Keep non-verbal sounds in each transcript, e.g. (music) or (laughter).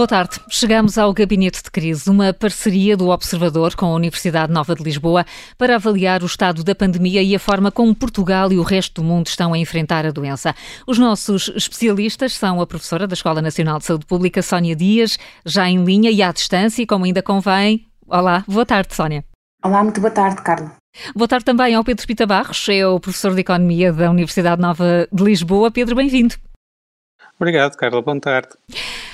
Boa tarde. Chegamos ao Gabinete de Crise, uma parceria do Observador com a Universidade Nova de Lisboa para avaliar o estado da pandemia e a forma como Portugal e o resto do mundo estão a enfrentar a doença. Os nossos especialistas são a professora da Escola Nacional de Saúde Pública, Sónia Dias, já em linha e à distância, como ainda convém. Olá, boa tarde, Sónia. Olá, muito boa tarde, Carla. Boa tarde também ao Pedro Pita Barros, é o professor de Economia da Universidade Nova de Lisboa. Pedro, bem-vindo. Obrigado, Carla. Boa tarde.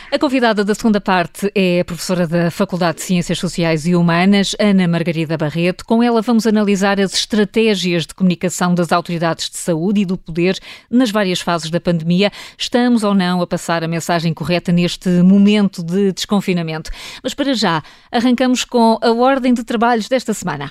A convidada da segunda parte é a professora da Faculdade de Ciências Sociais e Humanas, Ana Margarida Barreto. Com ela vamos analisar as estratégias de comunicação das autoridades de saúde e do poder nas várias fases da pandemia. Estamos ou não a passar a mensagem correta neste momento de desconfinamento? Mas para já, arrancamos com a ordem de trabalhos desta semana.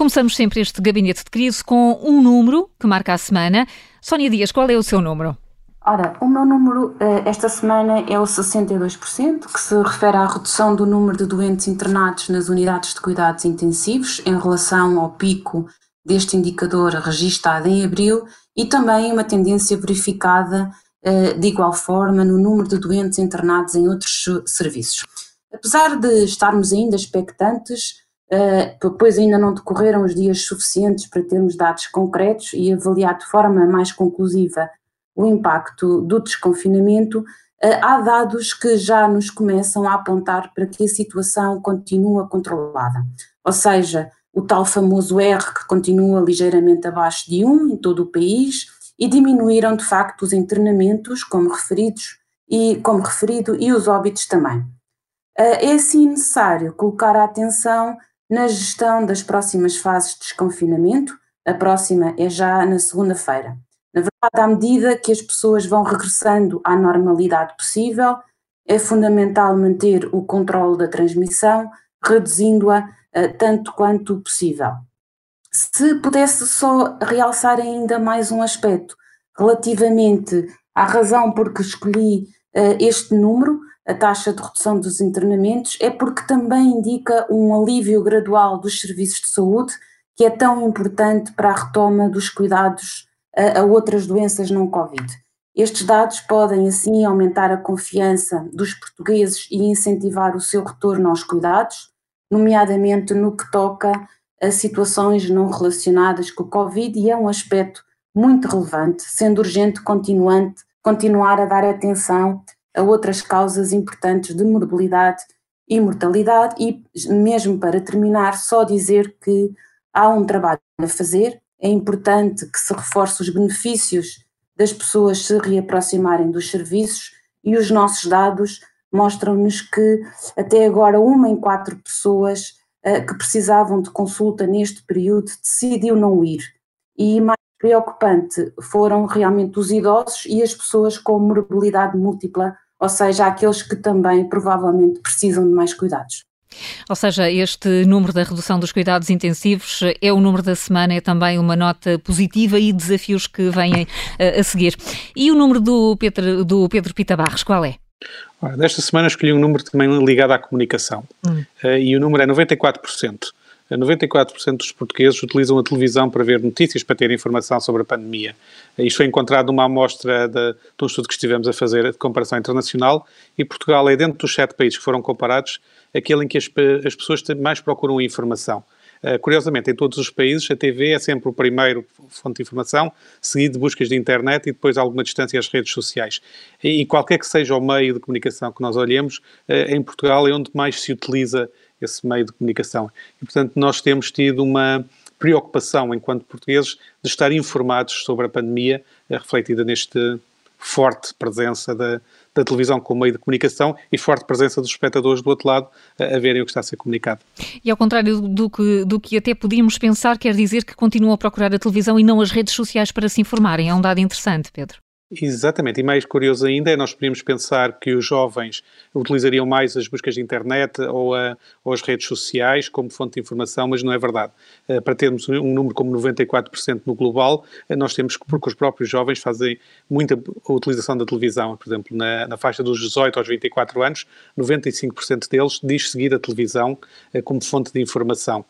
Começamos sempre este gabinete de crise com um número que marca a semana. Sónia Dias, qual é o seu número? Ora, o meu número eh, esta semana é o 62%, que se refere à redução do número de doentes internados nas unidades de cuidados intensivos em relação ao pico deste indicador registado em abril e também uma tendência verificada eh, de igual forma no número de doentes internados em outros serviços. Apesar de estarmos ainda expectantes, uh, pois ainda não decorreram os dias suficientes para termos dados concretos e avaliar de forma mais conclusiva o impacto do desconfinamento, uh, há dados que já nos começam a apontar para que a situação continua controlada. Ou seja, o tal famoso R que continua ligeiramente abaixo de 1 em todo o país e diminuíram de facto os internamentos, como referidos e como referido, e os óbitos também. Eh, é assim necessário colocar a atenção na gestão das próximas fases de desconfinamento, a próxima é já na segunda-feira. Na verdade, à medida que as pessoas vão regressando à normalidade possível, é fundamental manter o controle da transmissão, reduzindo-a uh, tanto quanto possível. Se pudesse só realçar ainda mais um aspecto relativamente à razão por que escolhi uh, este número, a taxa de redução dos internamentos é porque também indica um alívio gradual dos serviços de saúde, que é tão importante para a retoma dos cuidados a, a outras doenças não Covid. Estes dados podem, assim, aumentar a confiança dos portugueses e incentivar o seu retorno aos cuidados, nomeadamente no que toca a situações não relacionadas com o Covid, e é um aspecto muito relevante, sendo urgente continuar a dar atenção a outras causas importantes de morbilidade e mortalidade, e mesmo para terminar, só dizer que há um trabalho a fazer, é importante que se reforce os benefícios das pessoas se reaproximarem dos serviços e os nossos dados mostram-nos que até agora uma em quatro pessoas uh, que precisavam de consulta neste período decidiu não ir. E mais preocupante foram realmente os idosos e as pessoas com morbilidade múltipla, ou seja, aqueles que também provavelmente precisam de mais cuidados. Ou seja, este número da redução dos cuidados intensivos é o número da semana, é também uma nota positiva e desafios que vêm uh, a seguir. E o número do Pedro, do Pedro Pita Barros, qual é? Ora, desta semana escolhi um número também ligado à comunicação hum. uh, e o número é 94%. 94% dos portugueses utilizam a televisão para ver notícias, para ter informação sobre a pandemia. Isto foi encontrado numa amostra de, de um estudo que estivemos a fazer de comparação internacional e Portugal é dentro dos sete países que foram comparados aquele em que as, as pessoas mais procuram informação. Uh, curiosamente, em todos os países, a TV é sempre o primeiro fonte de informação, seguido de buscas de internet e depois alguma distância às redes sociais. E, e qualquer que seja o meio de comunicação que nós olhemos, uh, em Portugal é onde mais se utiliza esse meio de comunicação. E, portanto, nós temos tido uma preocupação, enquanto portugueses, de estar informados sobre a pandemia, eh, refletida neste forte presença da, da televisão como meio de comunicação e forte presença dos espectadores do outro lado a, a verem o que está a ser comunicado. E ao contrário do que, do que até podíamos pensar, quer dizer que continuam a procurar a televisão e não as redes sociais para se informarem. É um dado interessante, Pedro. Exatamente, e mais curioso ainda é nós podíamos pensar que os jovens utilizariam mais as buscas de internet ou, a, ou as redes sociais como fonte de informação, mas não é verdade. Uh, para termos um número como 94% no global, uh, nós temos que, porque os próprios jovens fazem muita utilização da televisão, por exemplo, na, na faixa dos 18 aos 24 anos, 95% deles diz seguir a televisão como fonte de informação.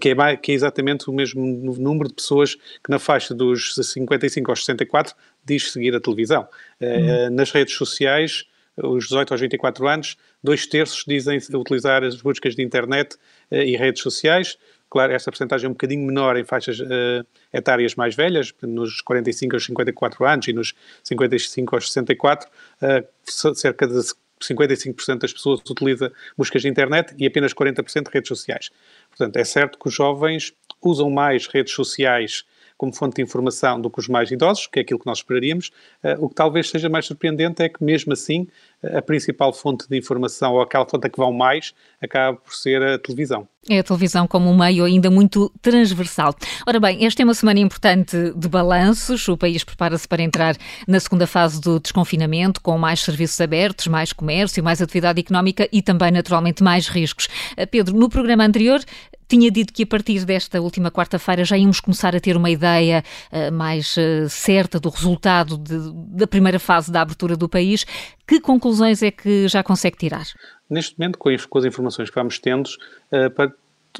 Que é, que é exatamente o mesmo número de pessoas que na faixa dos 55 aos 64 diz seguir a televisão. Uhum. Nas redes sociais, os 18 aos 24 anos, dois terços dizem utilizar as buscas de internet e redes sociais. Claro, esta porcentagem é um bocadinho menor em faixas uh, etárias mais velhas, nos 45 aos 54 anos e nos 55 aos 64, uh, cerca de 55% das pessoas utiliza buscas de internet e apenas 40% de redes sociais. Portanto, é certo que os jovens usam mais redes sociais como fonte de informação do que os mais idosos, que é aquilo que nós esperaríamos. Uh, o que talvez seja mais surpreendente é que, mesmo assim, a principal fonte de informação, ou aquela fonte a que vão mais, acaba por ser a televisão. É a televisão como um meio ainda muito transversal. Ora bem, esta é uma semana importante de balanços. O país prepara-se para entrar na segunda fase do desconfinamento, com mais serviços abertos, mais comércio, mais atividade económica e também, naturalmente, mais riscos. Uh, Pedro, no programa anterior tinha dito que a partir desta última quarta-feira já íamos começar a ter uma ideia uh, mais uh, certa do resultado de, da primeira fase da abertura do país. Que conclusões é que já consegue tirar? Neste momento, com as, informações que vamos tendo, uh,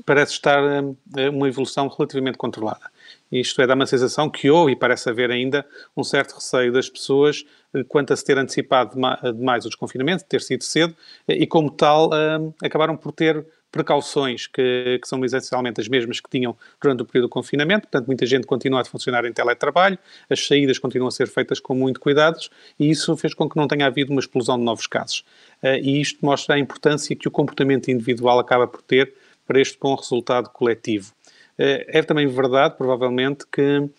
parece estar uma evolução relativamente controlada. Isto é, dá uma sensação que houve e parece haver ainda um certo receio das pessoas quanto a se ter antecipado demais o desconfinamento, ter sido cedo, e como tal acabaram por ter precauções que, que, são essencialmente as mesmas que tinham durante o período do confinamento, portanto, muita gente continua a funcionar em teletrabalho, as saídas continuam a ser feitas com muito cuidados e isso fez com que não tenha havido uma explosão de novos casos. Uh, e isto mostra a importância que o comportamento individual acaba por ter para este bom resultado coletivo. Uh, é também verdade, provavelmente, que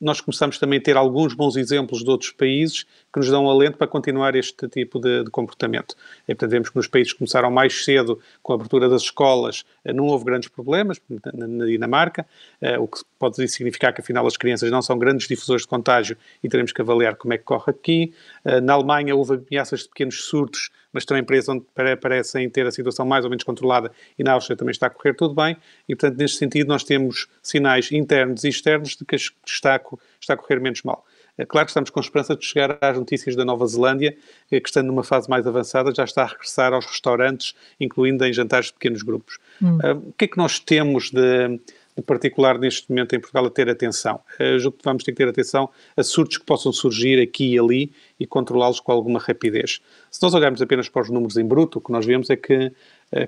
nós começamos também a ter alguns bons exemplos de outros países que nos dão alento para continuar este tipo de, de comportamento. E, portanto, vemos que nos países que começaram mais cedo com a abertura das escolas, eh, não houve grandes problemas, na Dinamarca, eh, o que pode significar que, afinal, as crianças não são grandes difusores de contágio e teremos que avaliar como é que corre aqui. Eh, na Alemanha houve ameaças de pequenos surtos, mas também países onde parecem ter a situação mais ou menos controlada e na Áustria também está a correr tudo bem. E, portanto, neste sentido, nós temos sinais internos e externos de que está a, está a correr menos mal. É claro que estamos com esperança de chegar às notícias da Nova Zelândia, eh, que estando numa fase mais avançada já está a regressar aos restaurantes, incluindo em jantares de pequenos grupos. Hum. Uh, o que é que nós temos de, particular neste momento em Portugal a ter atenção? Uh, julgo que vamos ter que ter atenção a surtos que possam surgir aqui e ali e controlá-los com alguma rapidez. Se nós olharmos apenas para os números em bruto, o que nós vemos é que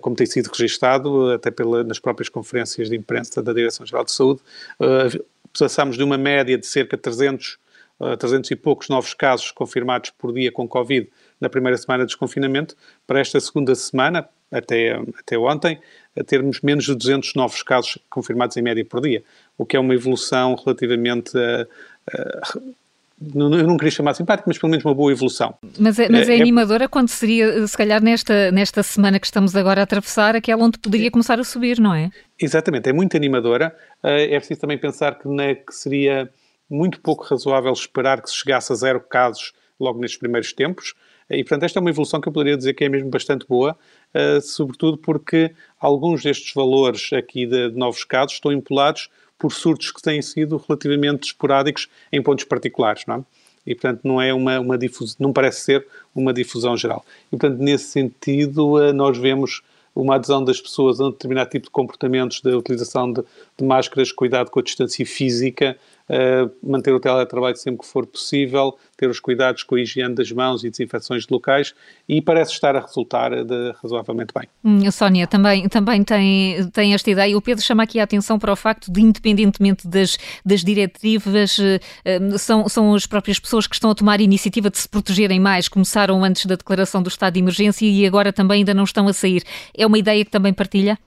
como tem sido registado, até pela, nas próprias conferências de imprensa da Direção-Geral de Saúde, uh, passamos de uma média de cerca de 300 300 e poucos novos casos confirmados por dia com Covid na primeira semana de desconfinamento, para esta segunda semana, até, até ontem, a termos menos de 200 novos casos confirmados em média por dia, o que é uma evolução relativamente. Uh, uh, eu não queria chamar simpático, mas pelo menos uma boa evolução. Mas é, mas é, é animadora quando seria, se calhar, nesta, nesta semana que estamos agora a atravessar, aquela onde poderia começar a subir, não é? Exatamente, é muito animadora. É preciso também pensar que, né, que seria muito pouco razoável esperar que se chegasse a zero casos logo nestes primeiros tempos. E, portanto, esta é uma evolução que eu poderia dizer que é mesmo bastante boa, uh, sobretudo porque alguns destes valores aqui de, de, novos casos estão empolados por surtos que têm sido relativamente esporádicos em pontos particulares, não é? E, portanto, não é uma, uma difusão, não parece ser uma difusão geral. E, portanto, nesse sentido, uh, nós vemos uma adesão das pessoas a um determinado tipo de comportamentos de utilização de, de máscaras, cuidado com a distância física, manter o teletrabalho sempre que for possível, ter os cuidados com a higiene das mãos e desinfecções de locais e parece estar a resultar de, razoavelmente bem. Hum, Sónia, também, também tem, tem esta ideia. O Pedro chama aqui a atenção para o facto de, independentemente das, das diretivas, uh, são, são as próprias pessoas que estão a tomar a iniciativa de se protegerem mais. Começaram antes da declaração do estado de emergência e agora também ainda não estão a sair. É uma ideia que também partilha?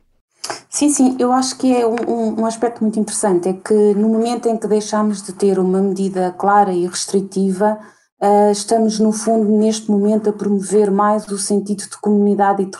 Sim, sim, eu acho que é um, um, aspecto muito interessante, é que no momento em que deixamos de ter uma medida clara e restritiva, uh, estamos no fundo neste momento a promover mais o sentido de comunidade e de,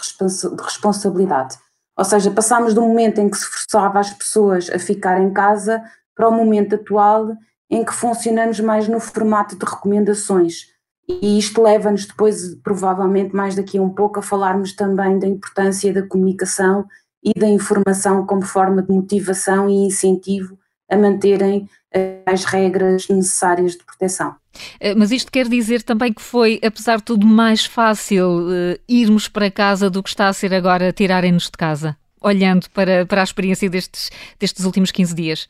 de responsabilidade. Ou seja, passamos do momento em que se forçava as pessoas a ficar em casa para o momento atual em que funcionamos mais no formato de recomendações. E isto leva-nos depois, provavelmente mais daqui a um pouco, a falarmos também da importância da comunicação e da informação como forma de motivação e incentivo a manterem eh, as regras necessárias de proteção. Eh, mas isto quer dizer também que foi, apesar de tudo, mais fácil uh, irmos para casa do que está a ser agora tirarem-nos de casa, olhando para, para a experiência destes, destes últimos 15 dias?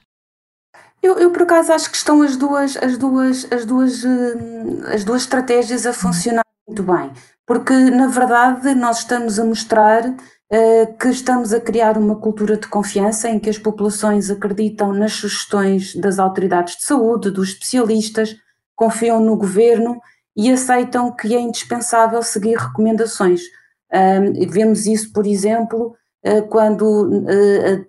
Eu, eu, por acaso acho que estão as duas, as duas, as duas, as duas estratégias a funcionar muito bem, porque na verdade nós estamos a mostrar que estamos a criar uma cultura de confiança em que as populações acreditam nas sugestões das autoridades de saúde, dos especialistas, confiam no governo e aceitam que é indispensável seguir recomendações. Vemos isso, por exemplo, uh, quando a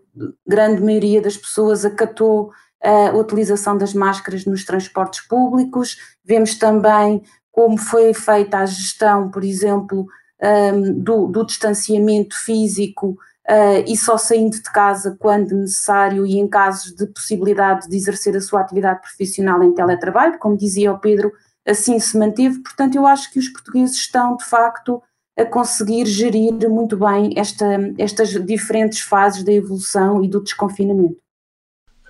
grande maioria das pessoas acatou a utilização das máscaras nos transportes públicos, vemos também como foi feita a gestão, por exemplo, um, do, do, distanciamento físico uh, e só saindo de casa quando necessário e em casos de possibilidade de exercer a sua atividade profissional em teletrabalho, como dizia o Pedro, assim se manteve. Portanto, eu acho que os portugueses estão, de facto, a conseguir gerir muito bem esta, estas diferentes fases da evolução e do desconfinamento.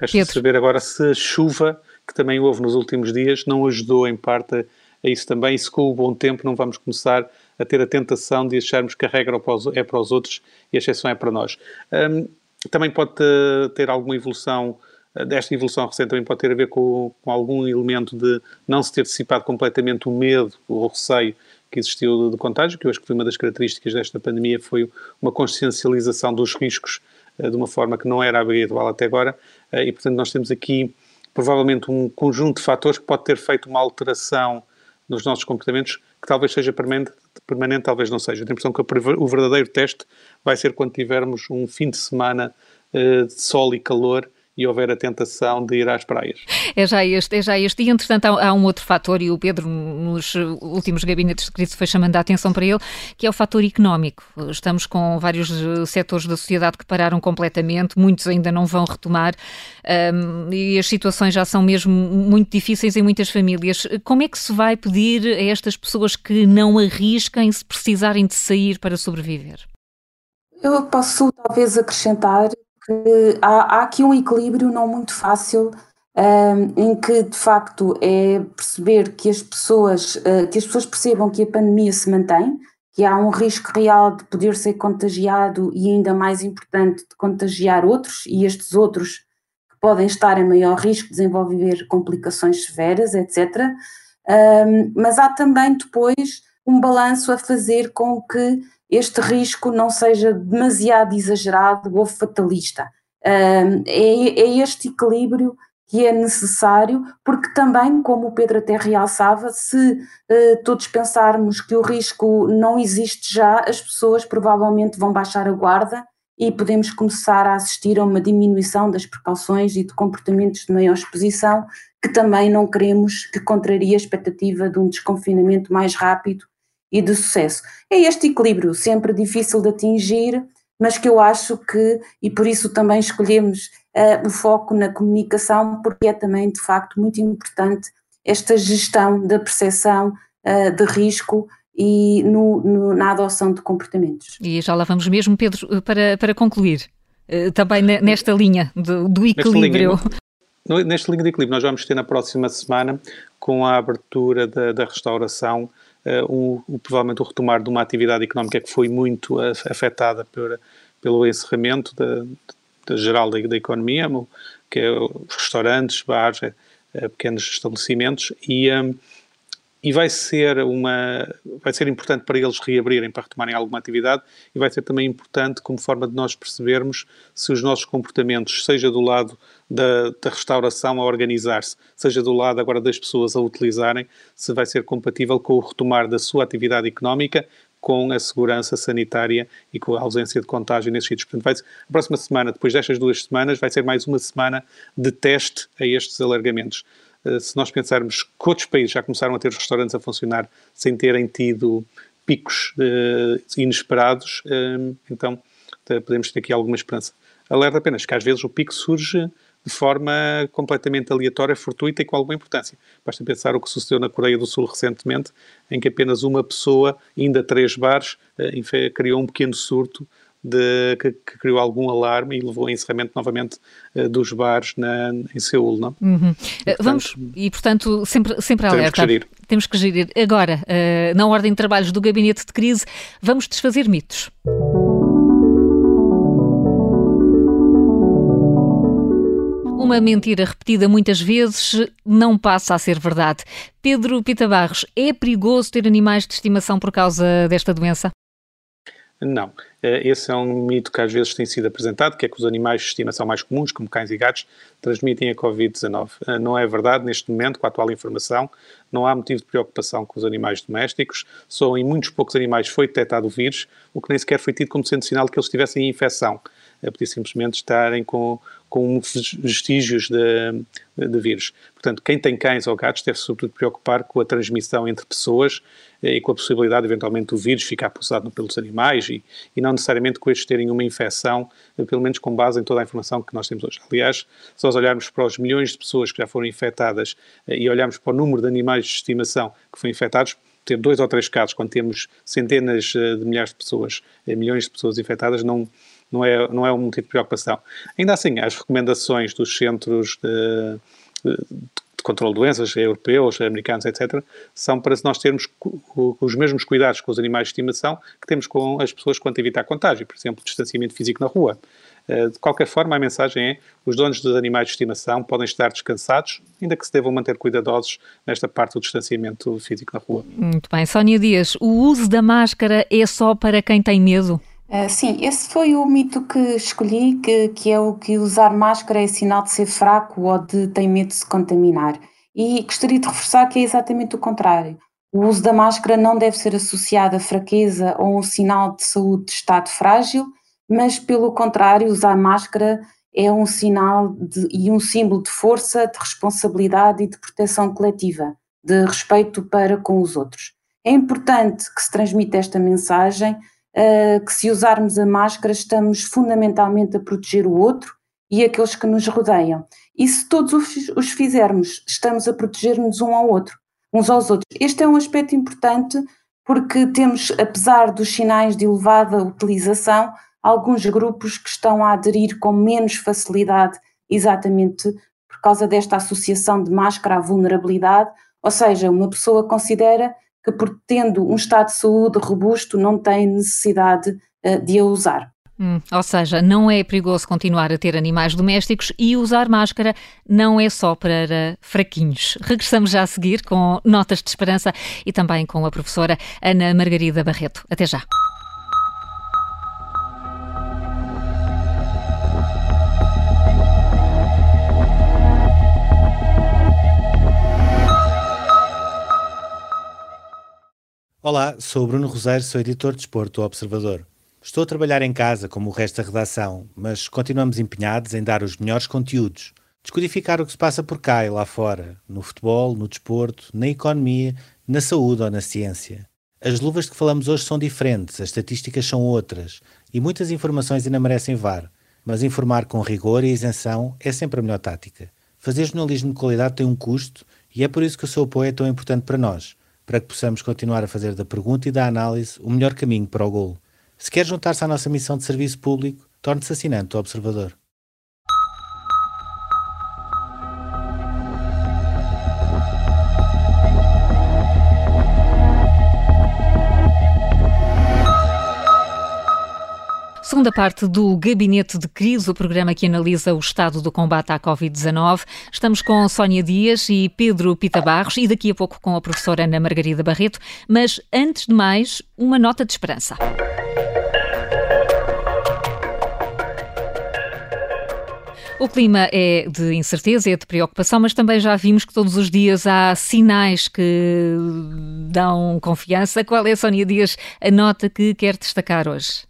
Resta saber agora se a chuva que também houve nos últimos dias não ajudou em parte a isso também, e se com o bom tempo não vamos começar a ter a tentação de acharmos que a regra é para os outros e a exceção é para nós. Um, também pode ter alguma evolução, desta evolução recente também pode ter a ver com, com, algum elemento de não se ter dissipado completamente o medo, o receio que existiu de contágio, que eu acho que foi uma das características desta pandemia, foi uma consciencialização dos riscos uh, de uma forma que não era habitual até agora, uh, e portanto nós temos aqui provavelmente um conjunto de fatores que pode ter feito uma alteração nos nossos comportamentos que talvez seja permanente, permanente talvez não seja. Eu tenho a impressão que o verdadeiro teste vai ser quando tivermos um fim de semana uh, de sol e calor e houver a tentação de ir às praias. É já este, é já este. E, entretanto, há, há um outro fator, e o Pedro, nos últimos gabinetes de crise, foi chamando a atenção para ele, que é o fator económico. Estamos com vários eh, setores da sociedade que pararam completamente, muitos ainda não vão retomar, um, e as situações já são mesmo muito difíceis em muitas famílias. Como é que se vai pedir a estas pessoas que não arrisquem se precisarem de sair para sobreviver? Eu posso talvez acrescentar que há, há aqui um equilíbrio não muito fácil um, em que de facto é perceber que as pessoas uh, que as pessoas percebam que a pandemia se mantém, que há um risco real de poder ser contagiado e ainda mais importante de contagiar outros e estes outros que podem estar em maior risco de desenvolver complicações severas, etc. Um, mas há também depois um balanço a fazer com que este risco não seja demasiado exagerado ou fatalista. É, é este equilíbrio que é necessário, porque também, como o Pedro até realçava, se eh, todos pensarmos que o risco não existe já, as pessoas provavelmente vão baixar a guarda e podemos começar a assistir a uma diminuição das precauções e de comportamentos de maior exposição, que também não queremos que contraria a expectativa de um desconfinamento mais rápido e de sucesso. É este equilíbrio, sempre difícil de atingir, mas que eu acho que, e por isso também escolhemos uh, o foco na comunicação, porque é também de facto muito importante esta gestão da percepção uh, de risco e no, no, na adoção de comportamentos. E já lá vamos mesmo, Pedro, para, para concluir, uh, também nesta linha do, do equilíbrio. Nesta linha, nesta linha de equilíbrio, nós vamos ter na próxima semana, com a abertura da, da restauração, uh, o, provavelmente o retomar de uma atividade económica que foi muito afetada por, pelo encerramento da, da geral da, da, economia, que é restaurantes, bares, é, é, pequenos estabelecimentos, e, um, e vai ser uma vai ser importante para eles reabrirem para retomarem alguma atividade e vai ser também importante como forma de nós percebermos se os nossos comportamentos seja do lado da, da restauração a organizar-se, seja do lado agora das pessoas a utilizarem, se vai ser compatível com o retomar da sua atividade económica com a segurança sanitária e com a ausência de contágio nesses sítios. Portanto, vai a próxima semana, depois destas duas semanas, vai ser mais uma semana de teste a estes alargamentos. Eh, se nós pensarmos que outros países já começaram a ter os restaurantes a funcionar sem terem tido picos uh, inesperados, uh, então podemos ter aqui alguma esperança. Alerta apenas que às vezes o pico surge de forma completamente aleatória, fortuita e com alguma importância. Basta pensar o que sucedeu na Coreia do Sul recentemente, em que apenas uma pessoa, ainda três bares, eh, criou um pequeno surto de, que, que, criou algum alarme e levou ao encerramento novamente uh, dos bares na, em Seul. Não? Uhum. E, portanto, Vamos, e portanto, sempre, sempre alerta. Temos que gerir. Temos que gerir. Agora, uh, na ordem de trabalhos do Gabinete de Crise, vamos desfazer mitos. Uma mentira repetida muitas vezes não passa a ser verdade. Pedro Pita Barros, é perigoso ter animais de estimação por causa desta doença? Não. Eh, esse é um mito que às vezes tem sido apresentado, que é que os animais de estimação mais comuns, como cães e gatos, transmitem a Covid-19. Eh, não é verdade neste momento, com a atual informação. Não há motivo de preocupação com os animais domésticos. Só em muitos poucos animais foi detectado o vírus, o que nem sequer foi tido como sendo sinal de que eles tivessem infecção. É podia simplesmente estarem com, com vestígios de, de, vírus. Portanto, quem tem cães ou gatos deve sobretudo preocupar com a transmissão entre pessoas eh, e com a possibilidade, eventualmente, do vírus ficar pousado pelos animais e, e não necessariamente com estes terem uma infecção, eh, pelo menos com base em toda a informação que nós temos hoje. Aliás, se nós olharmos para os milhões de pessoas que já foram infectadas eh, e olharmos para o número de animais de estimação que foram infectados, ter dois ou três casos, quando temos centenas de milhares de pessoas, milhões de pessoas infectadas, não, não é, não é um motivo de preocupação. Ainda assim, as recomendações dos centros de, de, controle de doenças, europeus, americanos, etc., são para nós termos os mesmos cuidados com os animais de estimação que temos com as pessoas quanto a evitar contágio, por exemplo, distanciamento físico na rua. Eh, de qualquer forma, a mensagem é: os donos dos animais de estimação podem estar descansados, ainda que se devam manter cuidadosos nesta parte do distanciamento físico na rua. Muito bem. Sónia Dias, o uso da máscara é só para quem tem medo? Uh, sim, esse foi o mito que escolhi, que, que é o que usar máscara é sinal de ser fraco ou de ter medo de se contaminar. E gostaria de reforçar que é exatamente o contrário. O uso da máscara não deve ser associado a fraqueza ou um sinal de saúde de estado frágil, mas pelo contrário, usar máscara é um sinal de, e um símbolo de força, de responsabilidade e de proteção coletiva, de respeito para com os outros. É importante que se transmita esta mensagem que se usarmos a máscara estamos fundamentalmente a proteger o outro e aqueles que nos rodeiam. E se todos os, os fizermos, estamos a proteger-nos um ao outro, uns aos outros. Este é um aspecto importante porque temos, apesar dos sinais de elevada utilização, alguns grupos que estão a aderir com menos facilidade, exatamente por causa desta associação de máscara à vulnerabilidade, ou seja, uma pessoa considera que, por tendo um estado de saúde robusto, não tem necessidade uh, de a usar. Hum, ou seja, não é perigoso continuar a ter animais domésticos e usar máscara não é só para fraquinhos. Regressamos já a seguir com notas de esperança e também com a professora Ana Margarida Barreto. Até já. Olá, sou Bruno Rosário, sou editor de Desporto Observador. Estou a trabalhar em casa, como o resto da redação, mas continuamos empenhados em dar os melhores conteúdos, descodificar o que se passa por cá e lá fora, no futebol, no desporto, na economia, na saúde ou na ciência. As luvas de que falamos hoje são diferentes, as estatísticas são outras, e muitas informações ainda merecem VAR, mas informar com rigor e isenção é sempre a melhor tática. Fazer jornalismo de qualidade tem um custo, e é por isso que o seu apoio é tão importante para nós para que possamos continuar a fazer da pergunta e da análise o melhor caminho para o golo. Se quer juntar-se à nossa missão de serviço público, torne-se assinante do Observador. Segunda parte do Gabinete de Crise, o programa que analisa o estado do combate à Covid-19. Estamos com Sónia Dias e Pedro Pita Barros e daqui a pouco com a professora Ana Margarida Barreto. Mas, antes de mais, uma nota de esperança. O clima é de incerteza, é de preocupação, mas também já vimos que todos os dias há sinais que dão confiança. Qual é, Sónia Dias, a nota que quer destacar hoje?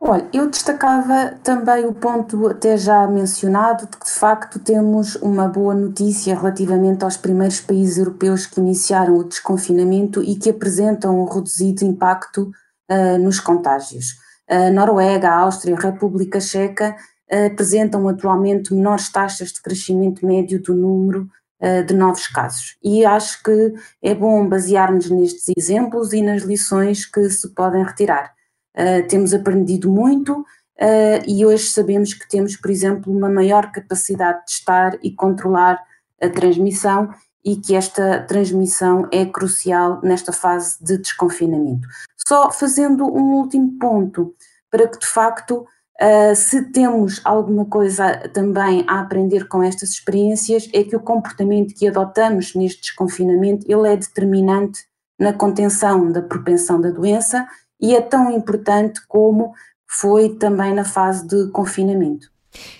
Olha, eu destacava também o ponto até já mencionado de que de facto temos uma boa notícia relativamente aos primeiros países europeus que iniciaram o desconfinamento e que apresentam um reduzido impacto uh, nos contágios. A Noruega, a Áustria, a República Checa uh, apresentam atualmente menores taxas de crescimento médio do número uh, de novos casos. E acho que é bom basear-nos nestes exemplos e nas lições que se podem retirar. Uh, temos aprendido muito uh, e hoje sabemos que temos, por exemplo, uma maior capacidade de estar e controlar a transmissão e que esta transmissão é crucial nesta fase de desconfinamento. Só fazendo um último ponto, para que de facto Uh, se temos alguma coisa também a aprender com estas experiências, é que o comportamento que adotamos neste desconfinamento ele é determinante na contenção da propensão da doença e é tão importante como foi também na fase de confinamento.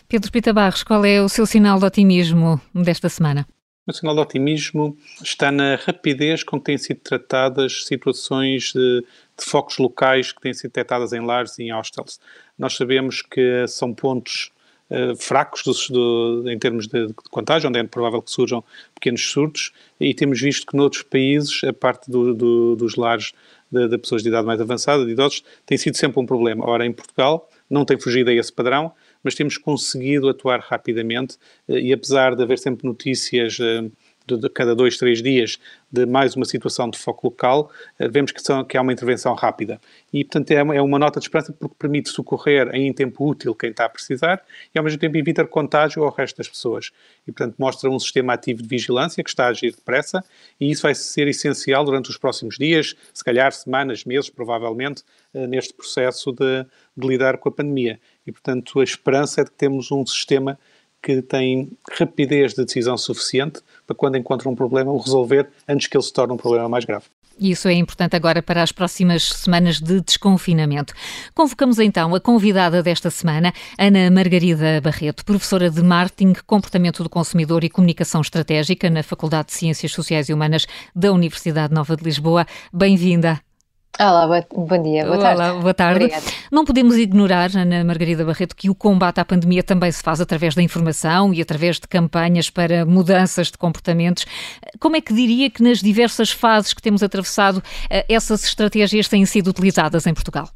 Pedro Pita Barros, qual é o seu sinal de otimismo desta semana? O sinal de otimismo está na rapidez com que têm sido tratadas situações de, de focos locais que têm sido detectadas em lares e em hostels. Nós sabemos que são pontos uh, fracos do, do, em termos de, de, contágio, onde é provável que surjam pequenos surtos, e temos visto que noutros países a parte do, dos lares de, de, pessoas de idade mais avançada, de idosos, tem sido sempre um problema. Ora, em Portugal não tem fugido a esse padrão, mas temos conseguido atuar rapidamente eh, e apesar de haver sempre notícias eh, de, cada dois, três dias de mais uma situação de foco local, eh, vemos que, são, que há uma intervenção rápida. E, portanto, é uma, é uma nota de esperança porque permite socorrer em tempo útil quem está a precisar e, ao mesmo tempo, evitar contágio ao resto das pessoas. E, portanto, mostra um sistema ativo de vigilância que está a agir depressa e isso vai ser essencial durante os próximos dias, se calhar semanas, meses, provavelmente, neste processo de, de lidar com a pandemia. E, portanto, a esperança é de que temos um sistema que tem rapidez de decisão suficiente para quando encontra um problema o resolver antes que ele se torne um problema mais grave. Isso é importante agora para as próximas semanas de desconfinamento. Convocamos então a convidada desta semana, Ana Margarida Barreto, professora de Marketing, Comportamento do Consumidor e Comunicação Estratégica na Faculdade de Ciências Sociais e Humanas da Universidade Nova de Lisboa. Bem-vinda. Olá, bom dia, boa tarde. Olá, boa tarde. Obrigada. Não podemos ignorar, Ana Margarida Barreto, que o combate à pandemia também se faz através da informação e através de campanhas para mudanças de comportamentos. Como é que diria que nas diversas fases que temos atravessado, eh, essas estratégias têm sido utilizadas em Portugal?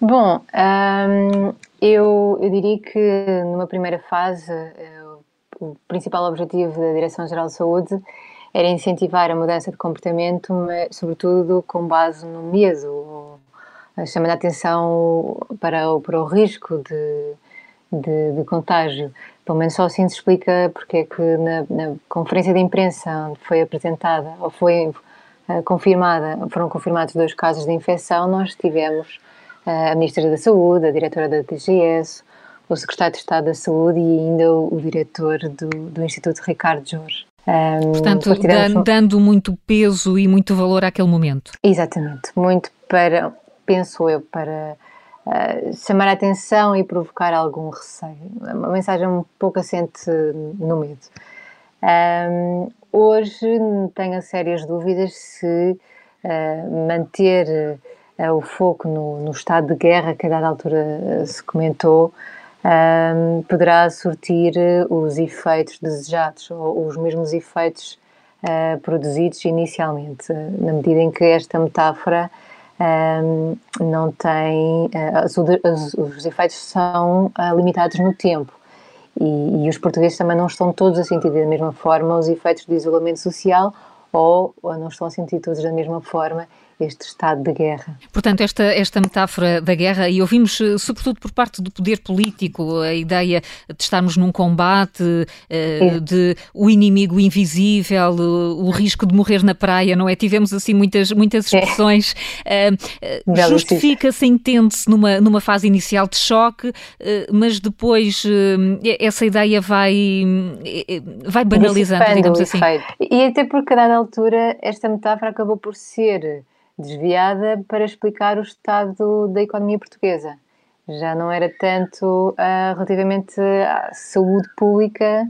Bom, hum, eu, eu, diria que numa primeira fase, eh, o principal objetivo da Direção-Geral de Saúde era incentivar a mudança de comportamento, mas sobretudo com base no medo, chamando a atenção para o, para o risco de, de, de, contágio. Pelo menos só assim se explica porque é que na, na conferência de imprensa onde foi apresentada, ou foi uh, confirmada, foram confirmados dois casos de infecção, nós tivemos uh, a Ministra da Saúde, a Diretora da DGS, o Secretário de Estado da Saúde e ainda o, o Diretor do, do Instituto Ricardo Jorge. Um, Portanto, dan, dando muito peso e muito valor àquele momento. Exatamente, muito para, penso eu, para uh, chamar a atenção e provocar algum receio. Uma mensagem um pouco assente no medo. Um, hoje tenho sérias dúvidas se uh, manter uh, o foco no, no, estado de guerra que a dada altura se comentou um, poderá surtir eh, os efeitos desejados ou os mesmos efeitos uh, produzidos inicialmente, na medida em que esta metáfora um, não tem. Uh, os, os, efeitos são uh, limitados no tempo. E, e, os portugueses também não estão todos a sentir da mesma forma os efeitos do isolamento social ou, ou não estão a sentir todos da mesma forma este estado de guerra. Portanto, esta, esta metáfora da guerra, e ouvimos eh, sobretudo por parte do poder político a ideia de estarmos num combate, eh, de o inimigo invisível, o, risco de morrer na praia, não é? Tivemos assim muitas, muitas expressões. É. Justifica-se, entende-se numa, numa fase inicial de choque, mas depois essa ideia vai, vai banalizando, digamos assim. E até porque a dada altura esta metáfora acabou por ser desviada para explicar o estado da economia portuguesa. Já não era tanto uh, relativamente à saúde pública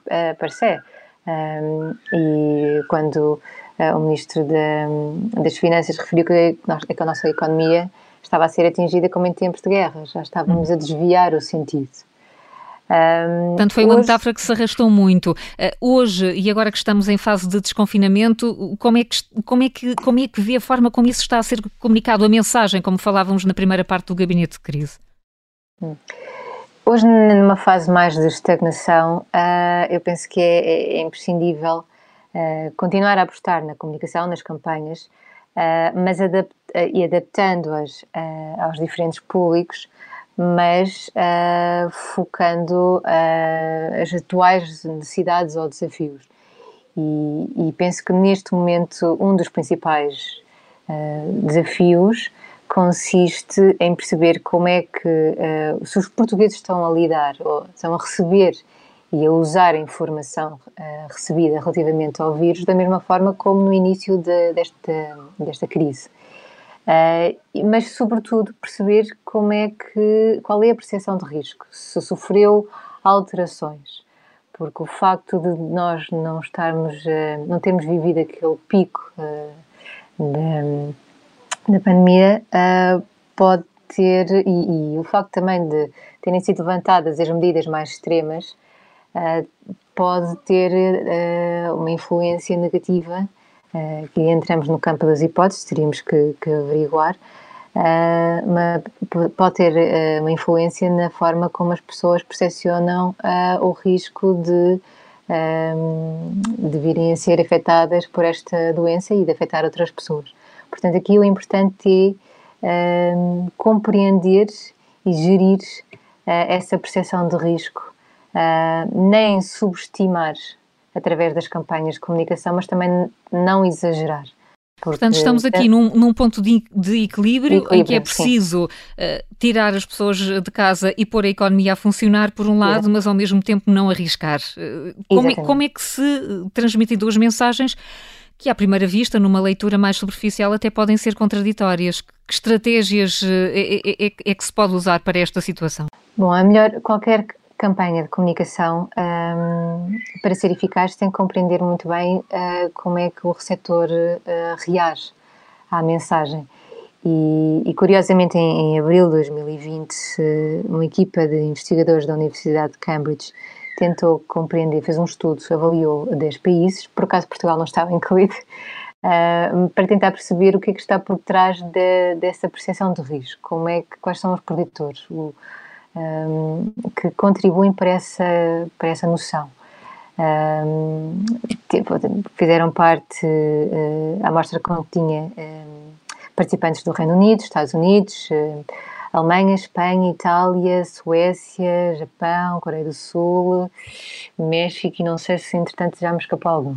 uh, per se. Um, e quando uh, o Ministro de, das Finanças referiu que, que a nossa economia estava a ser atingida como em tempos de guerra, já estávamos a desviar o sentido. Um, Portanto, foi uma hoje... metáfora que se arrastou muito. Uh, hoje, e agora que estamos em fase de desconfinamento, como é, que, como, é que, como é que vê a forma como isso está a ser comunicado, a mensagem, como falávamos na primeira parte do gabinete de crise? Hum. Hoje, numa fase mais de estagnação, uh, eu penso que é, é, é imprescindível uh, continuar a apostar na comunicação, nas campanhas, mas adapt e adaptando-as aos diferentes públicos, mas uh, focando uh, as atuais necessidades ou desafios. E, e, penso que neste momento um dos principais uh, desafios consiste em perceber como é que, se os portugueses estão a lidar, ou estão a receber e a usar a informação recebida relativamente ao vírus da mesma forma como no início de, desta, desta crise. Uh, mas, sobretudo, perceber como é que, qual é a percepção de risco, se sofreu alterações, porque o facto de nós não estarmos, uh, não termos vivido aquele pico da, da pandemia, pode ter, e, e o facto também de terem sido levantadas as medidas mais extremas, uh, pode ter uh, uma influência negativa, uh, que entramos no campo das hipóteses, teríamos que, que averiguar, mas pode ter uma influência na forma como as pessoas percepcionam o risco de, de virem a ser afetadas por esta doença e de afetar outras pessoas. Portanto, aqui o importante é compreender e gerir essa percepção de risco uh, nem subestimar através das campanhas de comunicação, mas também não exagerar. Portanto, estamos aqui num, num ponto de, de equilíbrio, equilíbrio, em que é preciso uh, tirar as pessoas de casa e pôr a economia a funcionar, por um lado, mas ao mesmo tempo não arriscar. Uh, como, é, como, é, que se transmitem duas mensagens que, à primeira vista, numa leitura mais superficial, até podem ser contraditórias? Que estratégias é, é, é, é que se pode usar para esta situação? Bom, a melhor, qualquer campanha de comunicação, um, para ser eficaz, tem que compreender muito bem uh, como é que o receptor uh, reage à mensagem. E, e curiosamente, em, em, abril de 2020, uma equipa de investigadores da Universidade de Cambridge tentou compreender, fez um estudo, avaliou 10 países, por acaso Portugal não estava (laughs) incluído, uh, para tentar perceber o que é que está por trás de, dessa percepção de risco, como é que, quais são os preditores, o, um, que contribuem para essa, para essa noção. Um, fizeram parte, uh, a amostra continha um, participantes do Reino Unido, Estados Unidos, uh, Alemanha, Espanha, Itália, Suécia, Japão, Coreia do Sul, México e não sei se entretanto já me escapou algum.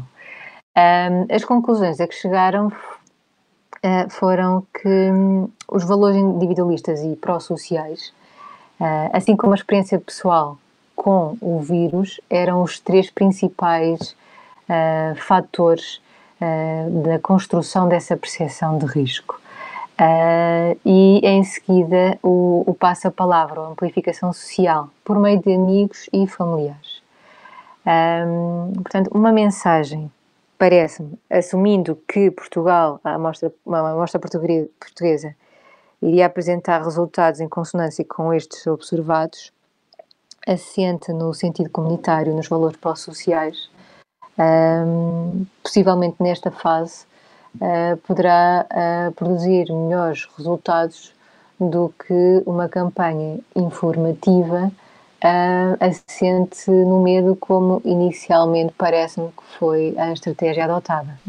Um, as conclusões a que chegaram uh, foram que um, os valores individualistas e pró-sociais assim como a experiência pessoal com o vírus, eram os três principais uh, fatores uh, da construção dessa percepção de risco. e em seguida o, o passa-palavra, a amplificação social, por meio de amigos e familiares. Um, portanto, uma mensagem, parece-me, assumindo que Portugal, a amostra, a amostra portuguesa, iria apresentar resultados em consonância com estes observados, assente no sentido comunitário, nos valores pró-sociais, um, possivelmente nesta fase uh, poderá uh, produzir melhores resultados do que uma campanha informativa uh, assente no medo como inicialmente parece-me que foi a estratégia adotada.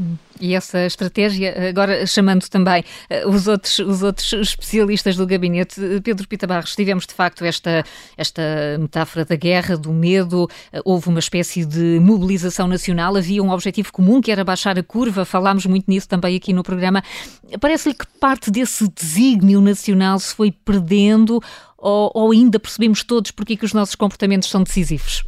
E essa estratégia, agora chamando também uh, os, outros, os outros especialistas do gabinete, Pedro Pita Barros, tivemos de facto esta, esta metáfora da guerra, do medo, uh, houve uma espécie de mobilização nacional, havia um objetivo comum que era baixar a curva, falámos muito nisso também aqui no programa. Parece-lhe que parte desse desígnio nacional se foi perdendo ou, ou ainda percebemos todos porque é que os nossos comportamentos são decisivos?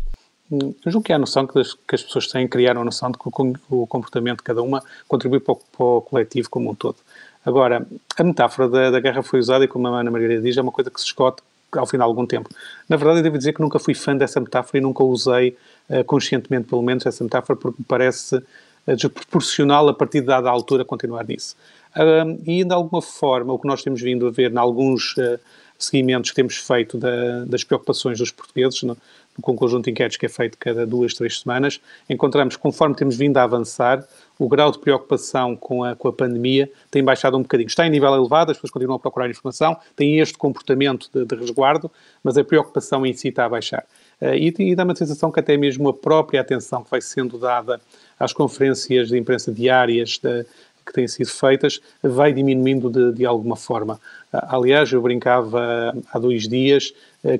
Eu julgo que há a noção que, que as pessoas têm, criaram a noção de que o, o, comportamento de cada uma contribui para o, para o, coletivo como um todo. Agora, a metáfora da, da, guerra foi usada e, como a Ana Margarida diz, é uma coisa que se escote ao final de algum tempo. Na verdade, eu devo dizer que nunca fui fã dessa metáfora e nunca usei uh, conscientemente, pelo menos, essa metáfora porque me parece uh, desproporcional a partir de dada altura continuar nisso. Uh, e, de alguma forma, o que nós temos vindo a ver em alguns uh, seguimentos que temos feito da, das preocupações dos portugueses, no, com um conjunto de inquéritos que é feito cada duas, três semanas, encontramos, conforme temos vindo a avançar, o grau de preocupação com a, com a pandemia tem baixado um bocadinho. Está em nível elevado, as pessoas continuam a procurar informação, têm este comportamento de, de resguardo, mas a preocupação em si está a baixar. Uh, e, e dá uma sensação que até mesmo a própria atenção que vai sendo dada às conferências de imprensa diárias de, que têm sido feitas vai diminuindo de, de alguma forma. Aliás, eu brincava há dois dias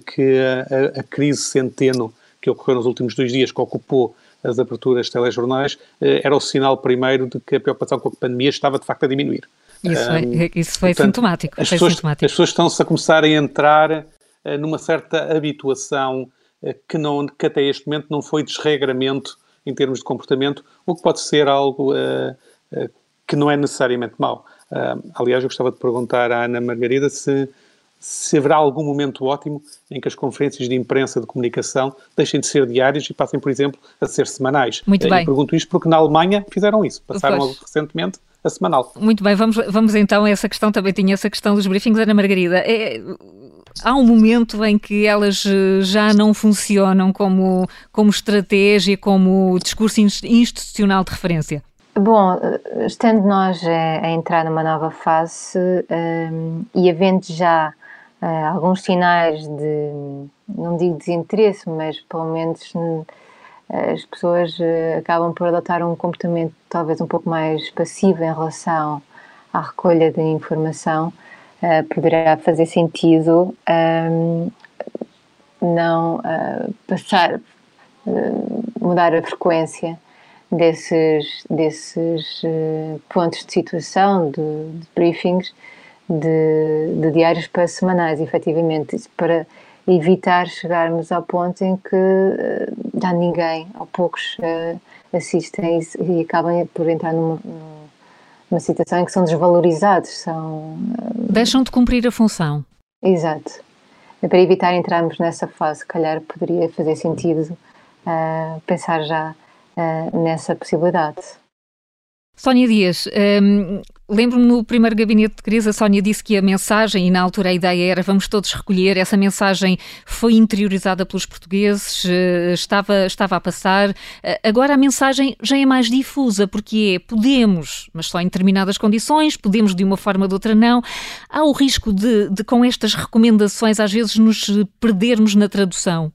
que a, a crise centeno que ocorreu nos últimos dois dias, que ocupou as aberturas de telejornais, eh, era o sinal primeiro de que a preocupação com a pandemia estava de facto a diminuir. Isso, um, é, isso foi portanto, sintomático. As, foi pessoas, sintomático. as pessoas estão-se a começar a entrar uh, numa certa habituação uh, que, não, que até este momento não foi desregramento em termos de comportamento, o que pode ser algo uh, que não é necessariamente mau. aliás, eu gostava de perguntar à Ana Margarida se se haverá algum momento ótimo em que as conferências de imprensa de comunicação deixem de ser diárias e passem, por exemplo, a ser semanais. Muito bem. E pergunto isto porque na Alemanha fizeram isso, passaram pois. recentemente a semanal. Muito bem, vamos, vamos então a essa questão, também tinha essa questão dos briefings, Ana Margarida. É, há um momento em que elas eh, já não funcionam como, como estratégia, como discurso institucional de referência? Bom, eh, estando nós a, a entrar numa nova fase um, e havendo já uh, alguns sinais de, não digo desinteresse, mas pelo menos uh, as pessoas uh, acabam por adotar um comportamento talvez um pouco mais passivo em relação à recolha de informação, poderá fazer sentido não passar, mudar a frequência desses, desses pontos de situação, de, de briefings, de, de diários para semanais, efetivamente, para evitar chegarmos ao ponto em que uh, já ninguém, ou poucos, uh, assistem e, e acabam por entrar numa, numa, situação em que são desvalorizados, são... Uh, Deixam de cumprir a função. Exato. Para evitar entrarmos nessa fase, se calhar poderia fazer sentido pensar já nessa possibilidade. Sónia Dias, hum, lembro-me no primeiro gabinete de crise, a Sónia disse que a mensagem, e na altura a ideia era vamos todos recolher, essa mensagem foi interiorizada pelos portugueses, eh, estava, estava a passar. Eh, agora a mensagem já é mais difusa, porque é podemos, mas só em determinadas condições, podemos de uma forma ou de outra não. Há o risco de, de com estas recomendações, às vezes nos perdermos na tradução?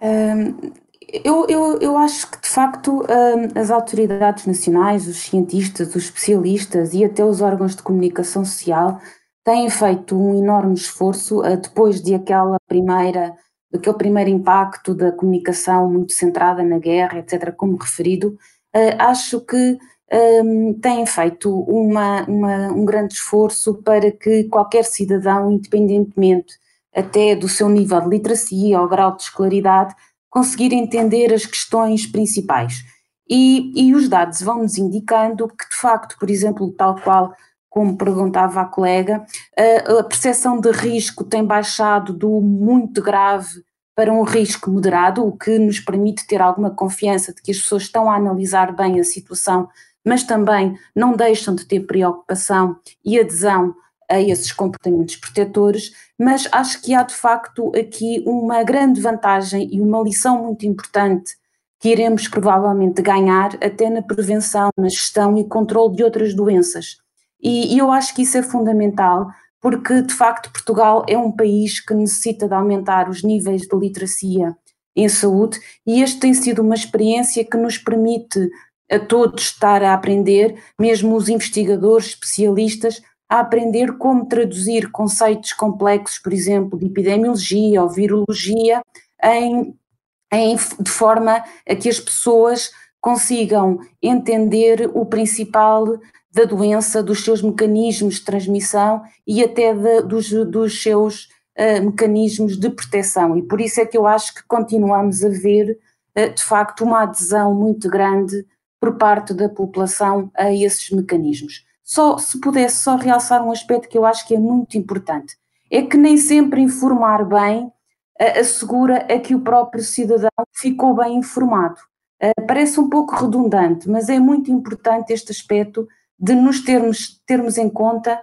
Um eu, eu, eu acho que, de facto, hum, as autoridades nacionais, os cientistas, os especialistas e até os órgãos de comunicação social têm feito um enorme esforço uh, depois de aquela primeira, daquele primeiro impacto da comunicação muito centrada na guerra, etc., como referido. Uh, acho que um, têm feito uma, uma, um grande esforço para que qualquer cidadão, independentemente até do seu nível de literacia ou grau de escolaridade, conseguir entender as questões principais. E, e os dados vão-nos indicando que, de facto, por exemplo, tal qual como perguntava a colega, a, a percepção de risco tem baixado do muito grave para um risco moderado, o que nos permite ter alguma confiança de que as pessoas estão a analisar bem a situação, mas também não deixam de ter preocupação e adesão a esses comportamentos protetores, mas acho que há de facto aqui uma grande vantagem e uma lição muito importante que iremos provavelmente ganhar até na prevenção, na gestão e controle de outras doenças. E, e eu acho que isso é fundamental, porque de facto Portugal é um país que necessita de aumentar os níveis de literacia em saúde e este tem sido uma experiência que nos permite a todos estar a aprender, mesmo os investigadores, especialistas, a aprender como traduzir conceitos complexos, por exemplo, de epidemiologia ou virologia, em, em, de forma a que as pessoas consigam entender o principal da doença, dos seus mecanismos de transmissão e até de, dos, dos seus uh, mecanismos de proteção. E por isso é que eu acho que continuamos a ver, uh, de facto, uma adesão muito grande por parte da população a esses mecanismos. Só se pudesse só realçar um aspecto que eu acho que é muito importante, é que nem sempre informar bem uh, assegura a que o próprio cidadão ficou bem informado. Uh, parece um pouco redundante, mas é muito importante este aspecto de nos termos, termos em conta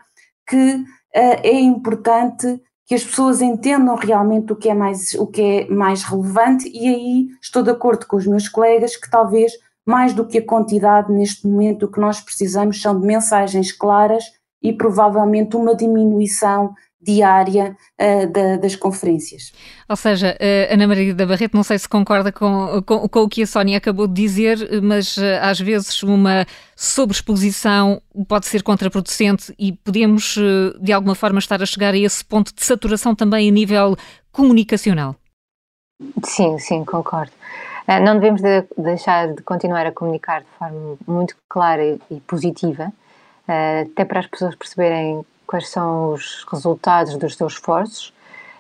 que uh, é importante que as pessoas entendam realmente o que, é mais, o que é mais relevante, e aí estou de acordo com os meus colegas que talvez mais do que a quantidade, neste momento, o que nós precisamos são de mensagens claras e provavelmente uma diminuição diária uh, da, das conferências. Ou seja, uh, Ana Maria da Barreto, não sei se concorda com, com, com, o que a Sónia acabou de dizer, mas uh, às vezes uma sobreexposição pode ser contraproducente e podemos, de alguma forma, estar a chegar a esse ponto de saturação também a nível comunicacional. Sim, sim, concordo. Eh, não devemos de deixar de continuar a comunicar de forma muito clara e positiva, uh, até para as pessoas perceberem quais são os resultados dos seus esforços.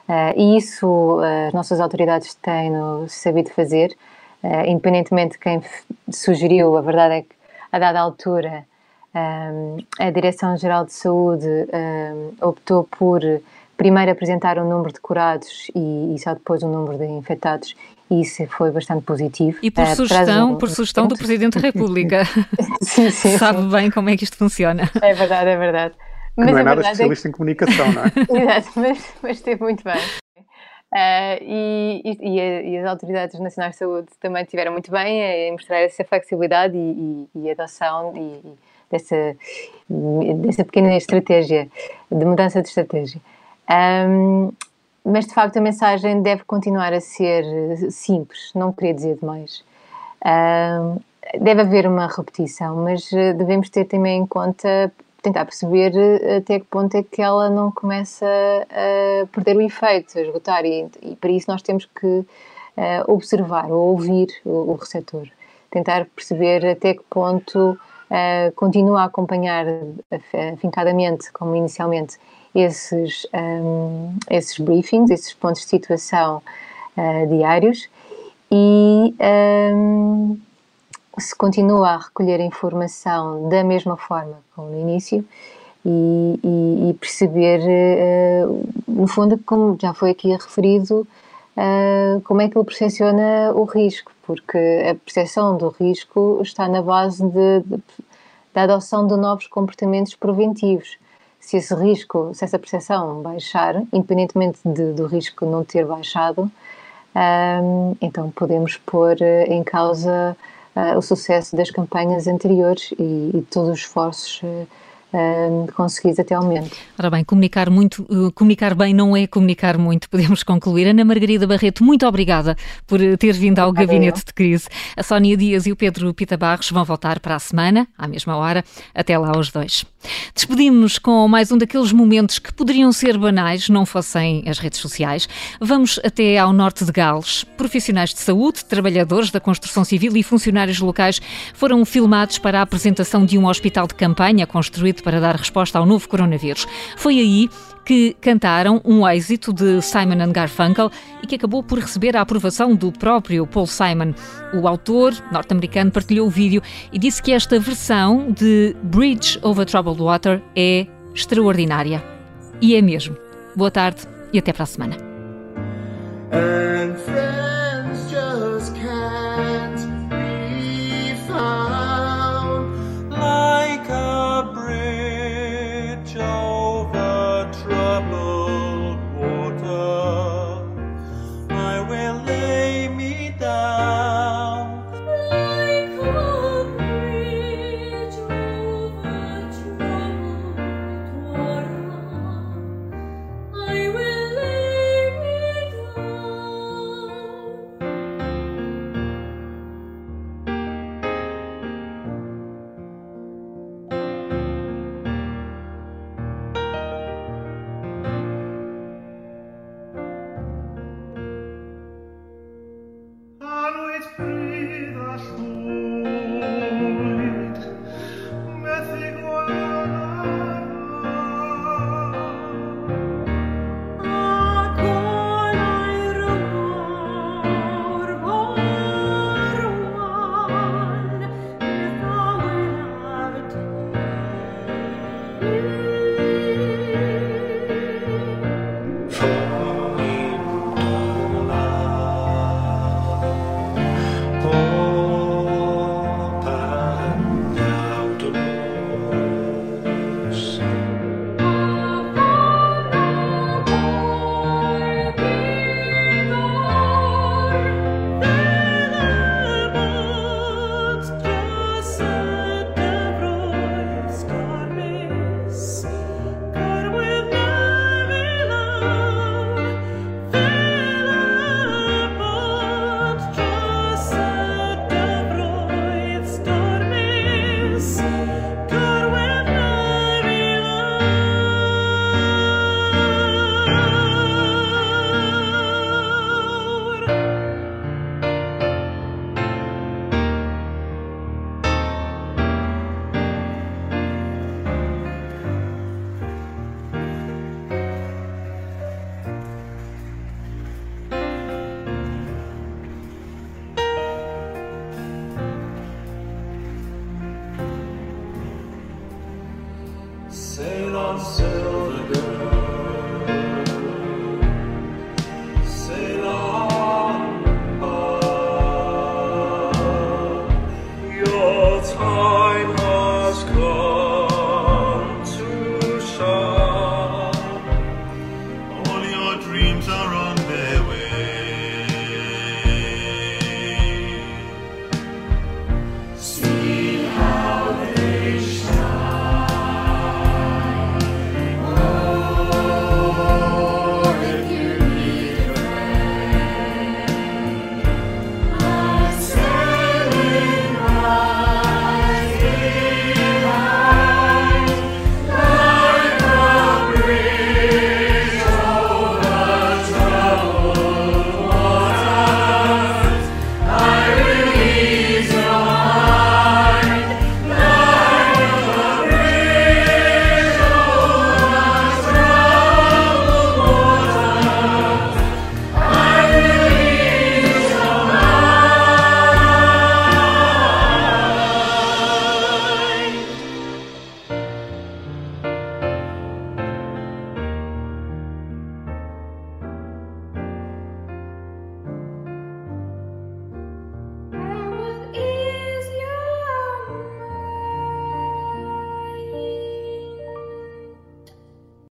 Uh, e isso as nossas autoridades têm sabido fazer, independentemente de quem sugeriu, a verdade é que, a dada altura, a Direção-Geral de Saúde optou por primeiro apresentar o um número de curados e, e, só depois o um número de infectados e isso foi bastante positivo. E por uh, sugestão, um, por sugestão do Presidente da (laughs) República. sim, sim, (laughs) Sabe sim. bem como é que isto funciona. É verdade, é verdade. Mas não é nada é especialista é... em comunicação, não é? (laughs) Exato, mas, mas esteve muito bem. Uh, e, e, e, as autoridades nacionais de saúde também tiveram muito bem em mostrar essa flexibilidade e, e adoção e, dessa, dessa pequena estratégia, de mudança de estratégia. Um, mas de facto a mensagem deve continuar a ser simples, não queria dizer demais. Um, deve haver uma repetição, mas eh, devemos ter também em conta, tentar perceber eh, até que ponto é que ela não começa a perder o efeito, a esgotar, e, e para isso nós temos que uh, observar ou ouvir o, o receptor, tentar perceber até que ponto uh, continua a acompanhar afincadamente, como inicialmente, esses, um, esses briefings, esses pontos de situação uh, diários e um, se continua a recolher informação da mesma forma como no início e, e, e perceber, uh, no fundo, como já foi aqui referido, uh, como é que ele percepciona o risco, porque a percepção do risco está na base de, de, da adoção de novos comportamentos preventivos se esse risco, se essa percepção baixar, independentemente de, do risco não ter baixado, um, então podemos pôr eh, em causa uh, o sucesso das campanhas anteriores e, e todos os esforços uh, conseguidos até ao momento. Ora bem, comunicar muito, comunicar bem não é comunicar muito, (laughs) podemos concluir. Ana Margarida Barreto, muito obrigada por ter vindo ao Gabinete de Crise. A Sónia Dias e o Pedro Pita Barros vão voltar para a semana, à mesma hora. Até lá os dois. Despedimos-nos com mais um daqueles momentos que poderiam ser banais, não fossem as redes sociais. Vamos até ao norte de Gales. Profissionais de saúde, trabalhadores da construção civil e funcionários locais foram filmados para a apresentação de um hospital de campanha construído para dar resposta ao novo coronavírus. Foi aí que cantaram um êxito de Simon Garfunkel e que acabou por receber a aprovação do próprio Paul Simon. O autor norte-americano partilhou o vídeo e disse que esta versão de Bridge Over Troubled Water é extraordinária. E é mesmo. Boa tarde e até para a semana.